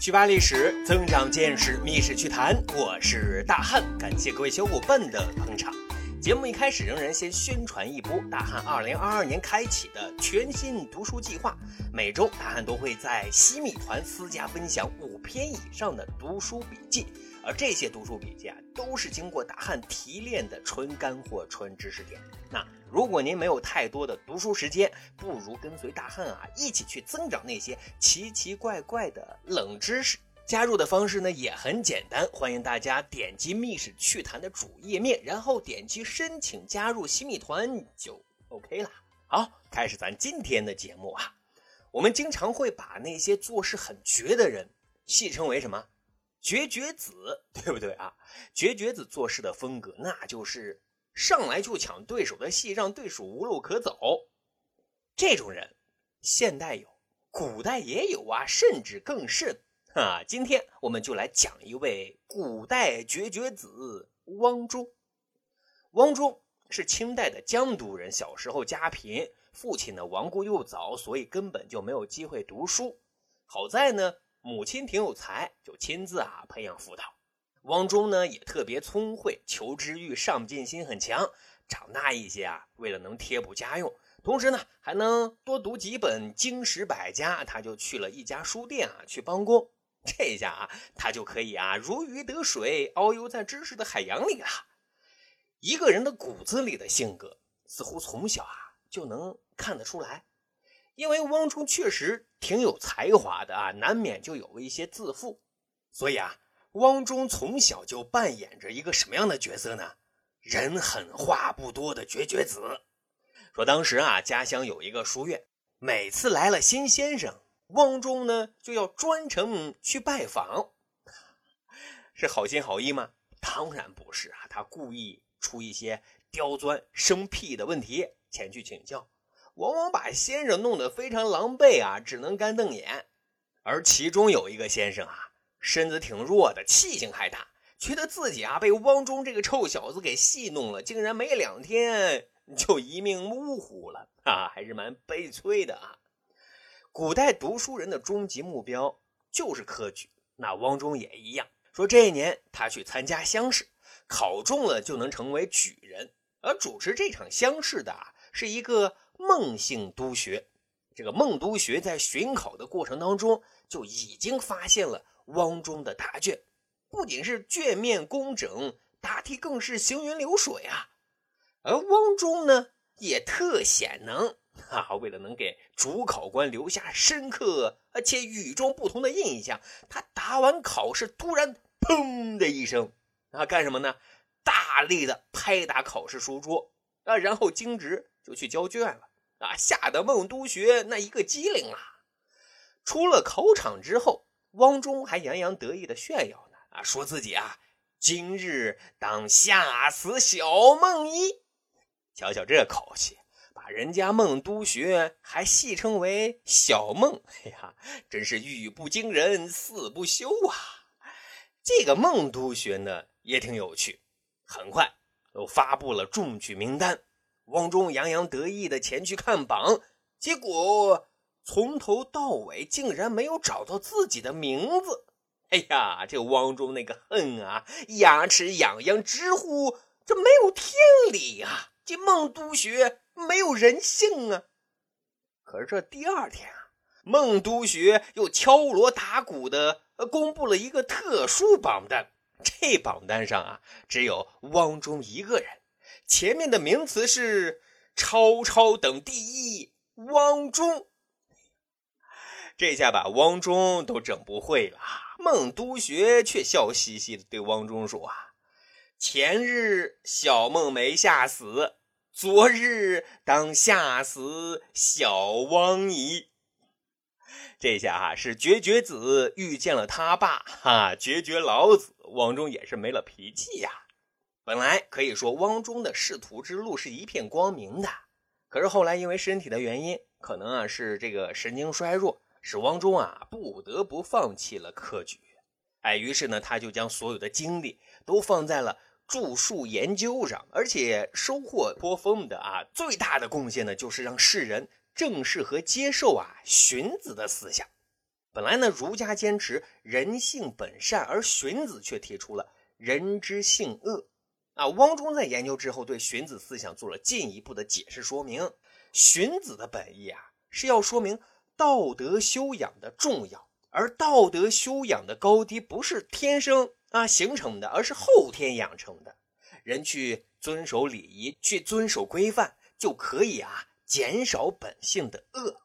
去吧历史，增长见识，密室趣谈。我是大汉，感谢各位小伙伴的捧场。节目一开始，仍然先宣传一波大汉二零二二年开启的全新读书计划。每周大汉都会在西米团私家分享五篇以上的读书笔记，而这些读书笔记啊，都是经过大汉提炼的纯干货、纯知识点。那如果您没有太多的读书时间，不如跟随大汉啊，一起去增长那些奇奇怪怪的冷知识。加入的方式呢也很简单，欢迎大家点击密室趣谈的主页面，然后点击申请加入新密团就 OK 了。好，开始咱今天的节目啊。我们经常会把那些做事很绝的人戏称为什么“绝绝子”，对不对啊？绝绝子做事的风格，那就是上来就抢对手的戏，让对手无路可走。这种人，现代有，古代也有啊，甚至更甚。啊，今天我们就来讲一位古代绝绝子汪忠。汪忠是清代的江都人，小时候家贫，父亲呢亡故又早，所以根本就没有机会读书。好在呢，母亲挺有才，就亲自啊培养辅导。汪忠呢也特别聪慧，求知欲、上进心很强。长大一些啊，为了能贴补家用。同时呢，还能多读几本经史百家，他就去了一家书店啊去帮工。这下啊，他就可以啊如鱼得水，遨游在知识的海洋里了。一个人的骨子里的性格，似乎从小啊就能看得出来。因为汪冲确实挺有才华的啊，难免就有一些自负。所以啊，汪忠从小就扮演着一个什么样的角色呢？人狠话不多的绝绝子。说当时啊，家乡有一个书院，每次来了新先生。汪忠呢，就要专程去拜访，是好心好意吗？当然不是啊，他故意出一些刁钻生僻的问题前去请教，往往把先生弄得非常狼狈啊，只能干瞪眼。而其中有一个先生啊，身子挺弱的，气性还大，觉得自己啊被汪忠这个臭小子给戏弄了，竟然没两天就一命呜呼了啊，还是蛮悲催的啊。古代读书人的终极目标就是科举，那汪忠也一样。说这一年他去参加乡试，考中了就能成为举人。而主持这场乡试的啊，是一个孟姓督学。这个孟督学在巡考的过程当中，就已经发现了汪忠的答卷，不仅是卷面工整，答题更是行云流水啊。而汪忠呢，也特显能。哈 啊，为了能给主考官留下深刻而且与众不同的印象，他答完考试突然砰的一声，啊，干什么呢？大力的拍打考试书桌啊，然后径直就去交卷了啊，吓得孟督学那一个机灵啊。出了考场之后，汪忠还洋洋得意的炫耀呢啊，说自己啊，今日当吓死小孟一，瞧瞧这口气。把人家孟督学还戏称为小孟，哎呀，真是语不惊人死不休啊！这个孟督学呢也挺有趣，很快又发布了中举名单。汪忠洋洋得意的前去看榜，结果从头到尾竟然没有找到自己的名字。哎呀，这汪忠那个恨啊，牙齿痒痒，直呼这没有天理啊！这孟督学。没有人性啊！可是这第二天啊，孟督学又敲锣打鼓的公布了一个特殊榜单。这榜单上啊，只有汪忠一个人，前面的名词是“超超等第一”，汪忠。这下把汪忠都整不会了。孟督学却笑嘻嘻的对汪忠说：“啊，前日小孟没吓死。”昨日当吓死小汪姨。这下哈是绝绝子遇见了他爸哈，绝绝老子汪忠也是没了脾气呀。本来可以说汪忠的仕途之路是一片光明的，可是后来因为身体的原因，可能啊是这个神经衰弱，使汪忠啊不得不放弃了科举。哎，于是呢他就将所有的精力都放在了著述研究上，而且收获颇丰的啊。最大的贡献呢，就是让世人正视和接受啊荀子的思想。本来呢，儒家坚持人性本善，而荀子却提出了人之性恶。啊，汪中在研究之后，对荀子思想做了进一步的解释说明。荀子的本意啊，是要说明道德修养的重要，而道德修养的高低不是天生啊形成的，而是后天养成的。人去遵守礼仪，去遵守规范，就可以啊减少本性的恶。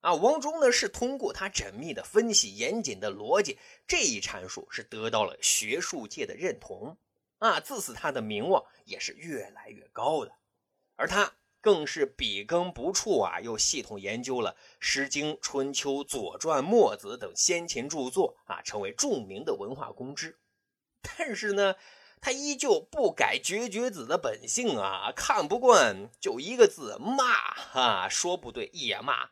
啊，王中呢是通过他缜密的分析、严谨的逻辑这一阐述，是得到了学术界的认同。啊，自此他的名望也是越来越高的，而他更是笔耕不辍啊，又系统研究了《诗经》《春秋》《左传》《墨子》等先秦著作啊，成为著名的文化公知。但是呢，他依旧不改绝绝子的本性啊，看不惯就一个字骂啊，说不对也骂。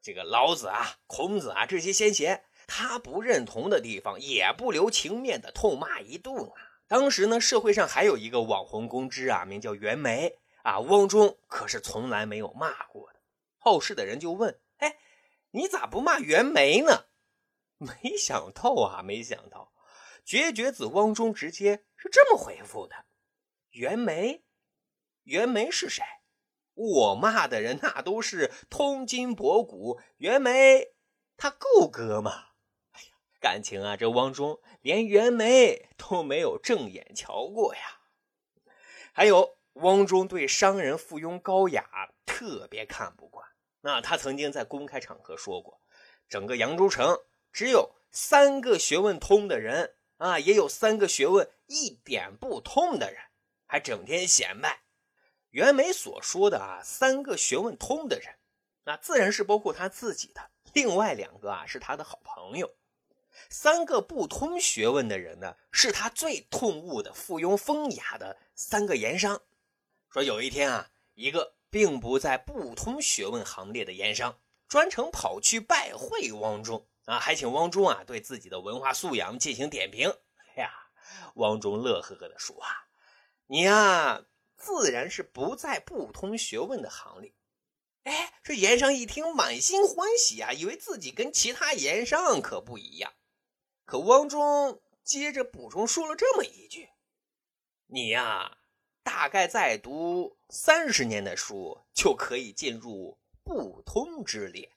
这个老子啊、孔子啊这些先贤，他不认同的地方也不留情面的痛骂一顿啊。当时呢，社会上还有一个网红公知啊，名叫袁枚啊，汪中可是从来没有骂过的。后世的人就问：“哎，你咋不骂袁枚呢？”没想到啊，没想到，绝绝子汪中直接是这么回复的：“袁枚，袁枚是谁？我骂的人那都是通今博古，袁枚他够格吗？”哎呀感情啊，这汪中连袁枚都没有正眼瞧过呀。还有，汪中对商人附庸高雅特别看不惯。那他曾经在公开场合说过，整个扬州城只有三个学问通的人啊，也有三个学问一点不通的人，还整天显摆。袁枚所说的啊，三个学问通的人，那自然是包括他自己的。另外两个啊，是他的好朋友。三个不通学问的人呢，是他最痛恶的附庸风雅的三个盐商。说有一天啊，一个并不在不通学问行列的盐商，专程跑去拜会汪中啊，还请汪中啊对自己的文化素养进行点评。哎呀，汪中乐呵呵地说啊：“你呀，自然是不在不通学问的行列。”哎，这盐商一听，满心欢喜啊，以为自己跟其他盐商可不一样。可汪中接着补充说了这么一句：“你呀，大概再读三十年的书，就可以进入不通之列。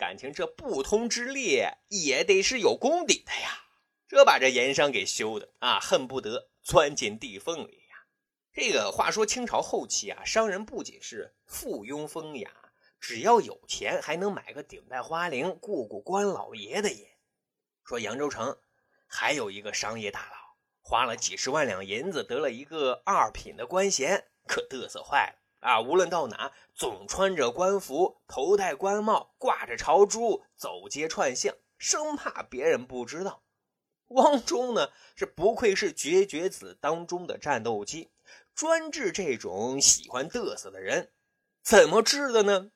感情这不通之列也得是有功底的呀。这把这盐商给羞的啊，恨不得钻进地缝里呀。这个话说，清朝后期啊，商人不仅是附庸风雅，只要有钱，还能买个顶戴花翎、过过官老爷的瘾。”说扬州城还有一个商业大佬，花了几十万两银子得了一个二品的官衔，可嘚瑟坏了啊！无论到哪，总穿着官服，头戴官帽，挂着朝珠，走街串巷，生怕别人不知道。汪中呢，是不愧是绝绝子当中的战斗机，专治这种喜欢嘚瑟的人。怎么治的呢？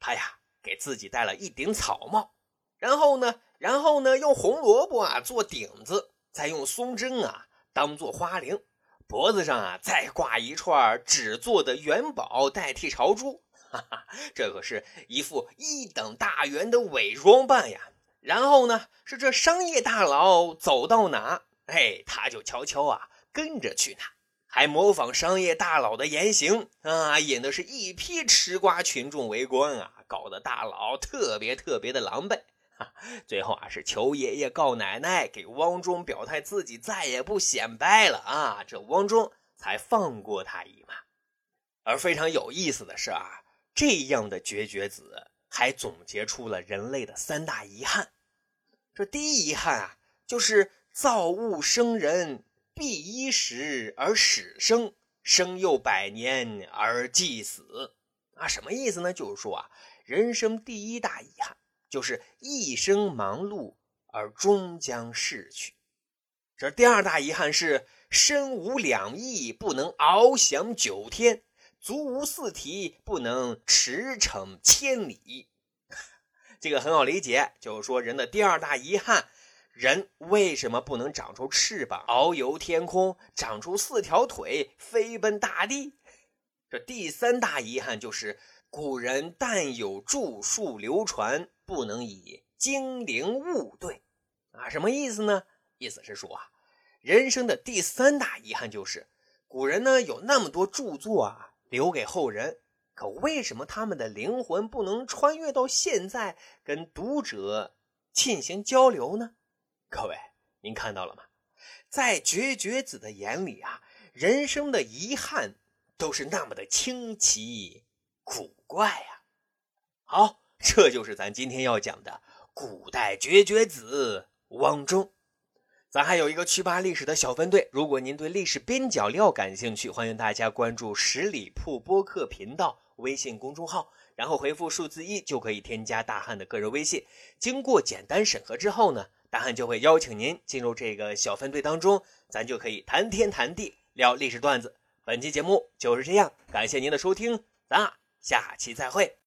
他呀，给自己戴了一顶草帽，然后呢？然后呢，用红萝卜啊做顶子，再用松针啊当做花翎，脖子上啊再挂一串纸做的元宝代替朝珠，哈哈，这可是一副一等大员的伪装扮呀。然后呢，是这商业大佬走到哪，哎，他就悄悄啊跟着去哪，还模仿商业大佬的言行啊，引的是一批吃瓜群众围观啊，搞得大佬特别特别的狼狈。最后啊，是求爷爷告奶奶，给汪中表态自己再也不显摆了啊，这汪中才放过他一马。而非常有意思的是啊，这样的绝绝子还总结出了人类的三大遗憾。这第一遗憾啊，就是造物生人，必一时而始生，生又百年而既死。啊，什么意思呢？就是说啊，人生第一大遗憾。就是一生忙碌而终将逝去。这第二大遗憾是身无两翼不能翱翔九天，足无四体不能驰骋千里。这个很好理解，就是说人的第二大遗憾，人为什么不能长出翅膀，遨游天空，长出四条腿，飞奔大地？这第三大遗憾就是，古人但有著述流传，不能以精灵物对。啊，什么意思呢？意思是说啊，人生的第三大遗憾就是，古人呢有那么多著作啊，留给后人。可为什么他们的灵魂不能穿越到现在，跟读者进行交流呢？各位，您看到了吗？在绝绝子的眼里啊，人生的遗憾都是那么的清奇古怪呀。好，这就是咱今天要讲的古代绝绝子汪忠。咱还有一个趣扒历史的小分队，如果您对历史边角料感兴趣，欢迎大家关注十里铺播客频道微信公众号，然后回复数字一就可以添加大汉的个人微信。经过简单审核之后呢，大汉就会邀请您进入这个小分队当中，咱就可以谈天谈地聊历史段子。本期节目就是这样，感谢您的收听，咱下期再会。